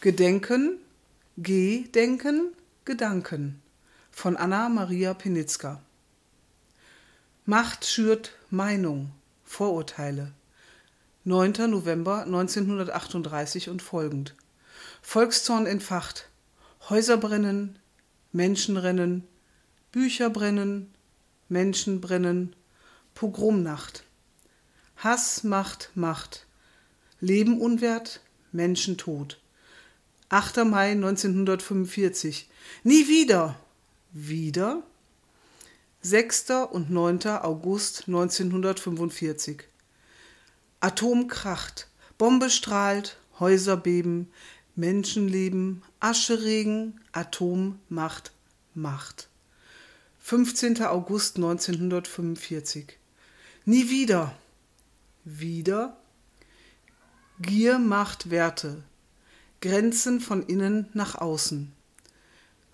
Gedenken, Gedenken, Gedanken von Anna Maria Penitzka. Macht schürt Meinung, Vorurteile. 9. November 1938 und folgend. Volkszorn entfacht. Häuser brennen, Menschen rennen, Bücher brennen, Menschen brennen, Pogromnacht. Hass macht Macht. Leben unwert, Menschen tot. 8. Mai 1945. Nie wieder. Wieder? 6. und 9. August 1945. Atom kracht, Bombe strahlt, Häuser beben, Menschenleben, Ascheregen, Atom macht Macht. 15. August 1945. Nie wieder. Wieder? Gier macht Werte. Grenzen von innen nach außen.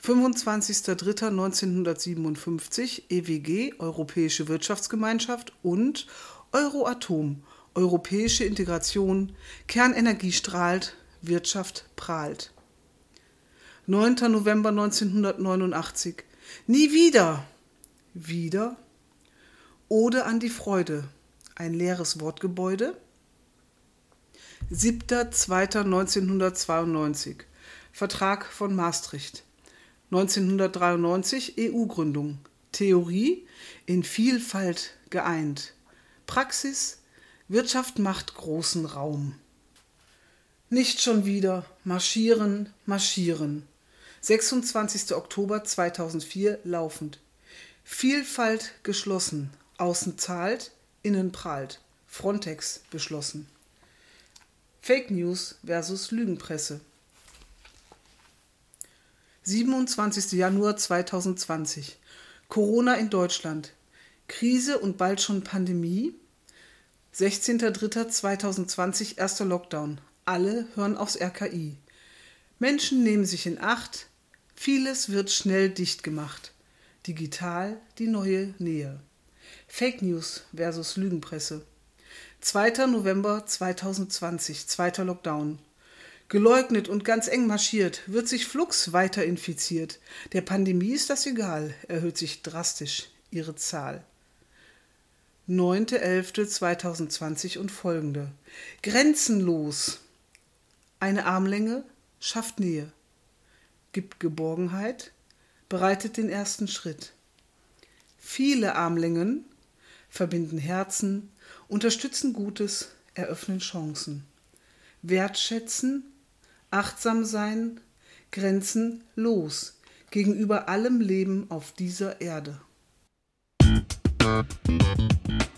25.03.1957 EWG, Europäische Wirtschaftsgemeinschaft und Euroatom, Europäische Integration, Kernenergie strahlt, Wirtschaft prahlt. 9. November 1989 Nie wieder. Wieder? Ode an die Freude. Ein leeres Wortgebäude. 7.2.1992 Vertrag von Maastricht. 1993 EU-Gründung Theorie in Vielfalt geeint. Praxis Wirtschaft macht großen Raum. Nicht schon wieder marschieren, marschieren. 26. Oktober 2004 laufend. Vielfalt geschlossen, außen zahlt, innen prahlt Frontex beschlossen Fake News versus Lügenpresse. 27. Januar 2020. Corona in Deutschland. Krise und bald schon Pandemie. 16.03.2020 erster Lockdown. Alle hören aufs RKI. Menschen nehmen sich in Acht. Vieles wird schnell dicht gemacht. Digital die neue Nähe. Fake News versus Lügenpresse. 2. November 2020, zweiter Lockdown. Geleugnet und ganz eng marschiert, wird sich Flux weiter infiziert. Der Pandemie ist das egal, erhöht sich drastisch ihre Zahl. 9.11.2020 und folgende. Grenzenlos. Eine Armlänge schafft Nähe, gibt Geborgenheit, bereitet den ersten Schritt. Viele Armlängen verbinden Herzen, unterstützen Gutes, eröffnen Chancen. Wertschätzen, achtsam sein, Grenzen los gegenüber allem Leben auf dieser Erde. Musik